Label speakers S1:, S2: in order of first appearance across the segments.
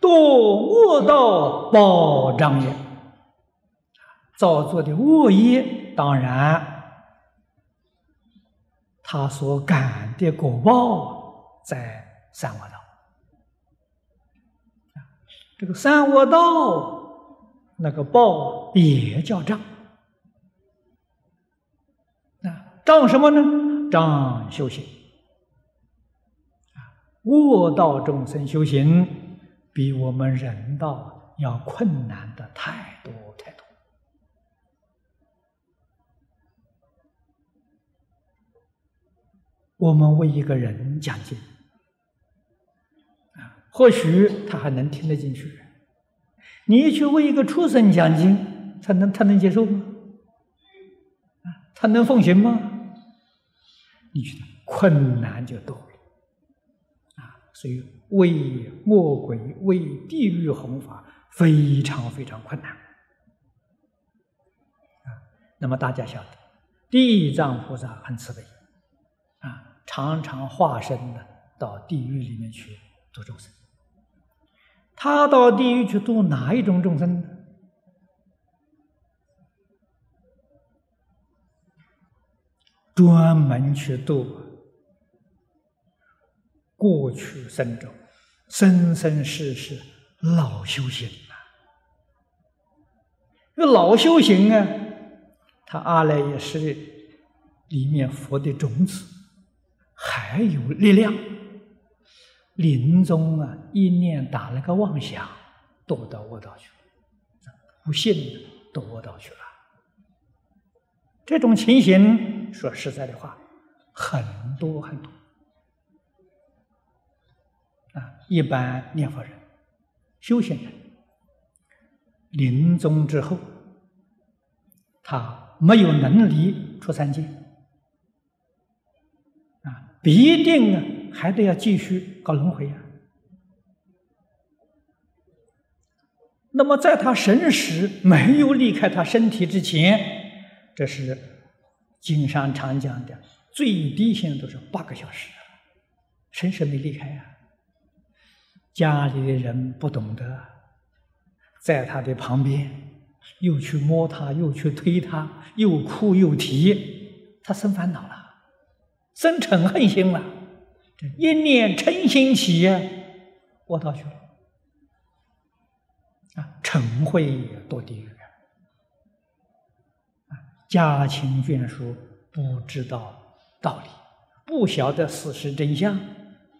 S1: 堕恶道报障也。造作的恶业，当然他所感的果报在三恶道。这个三恶道那个报也叫障。啊，障什么呢？障修行。恶道众生修行比我们人道要困难的太多太多。我们为一个人讲经，啊，或许他还能听得进去。你去为一个畜生讲经，他能他能接受吗？他能奉行吗？你觉得困难就多。所以，为魔鬼、为地狱弘法非常非常困难啊。那么大家晓得，地藏菩萨很慈悲啊，常常化身的到地狱里面去度众生。他到地狱去度哪一种众生？专门去度。过去生中，生生世世老修行啊！这老修行啊，他阿赖耶识里面佛的种子还有力量。临终啊，一念打了个妄想，堕到恶道去了，不信的堕恶道去了。这种情形，说实在的话，很多很多。啊，一般念佛人、修行人，临终之后，他没有能力出三界，啊，必定啊，还得要继续搞轮回啊。那么，在他神识没有离开他身体之前，这是经上常讲的，最低限度是八个小时，神识没离开呀。家里的人不懂得，在他的旁边，又去摸他，又去推他，又哭又啼，他生烦恼了，生嗔恨心了，一念嗔心起，我到去了，啊，嗔会堕地狱啊，家亲眷属不知道道理，不晓得事实真相，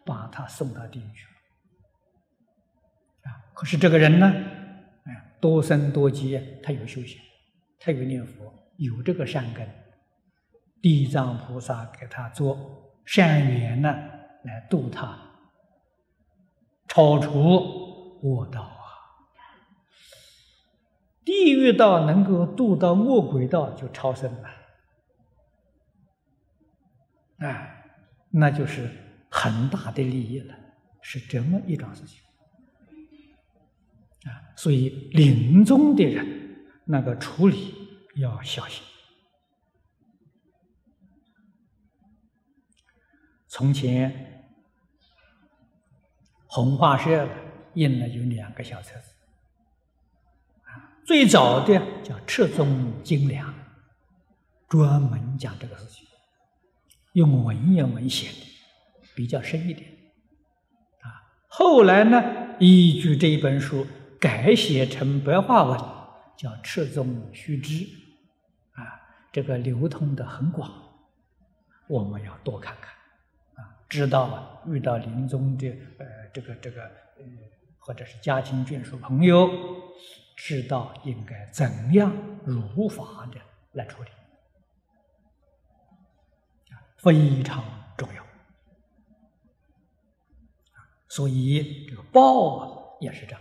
S1: 把他送到地狱去。可是这个人呢，哎，多生多劫，他有修行，他有念佛，有这个善根，地藏菩萨给他做善缘呢，来度他，超出恶道啊。地狱道能够度到恶鬼道，就超生了，哎，那就是很大的利益了，是这么一桩事情。啊，所以临终的人那个处理要小心。从前红花社印了有两个小册子，啊，最早的叫《赤宗精良》，专门讲这个事情，用文言文写的，比较深一点。啊，后来呢，依据这一本书。改写成白话文，叫《赤宗须知》，啊，这个流通的很广，我们要多看看，啊，知道遇到临终的呃这个这个呃或者是家亲眷属朋友，知道应该怎样如法的来处理，非常重要，所以这个报啊也是这样。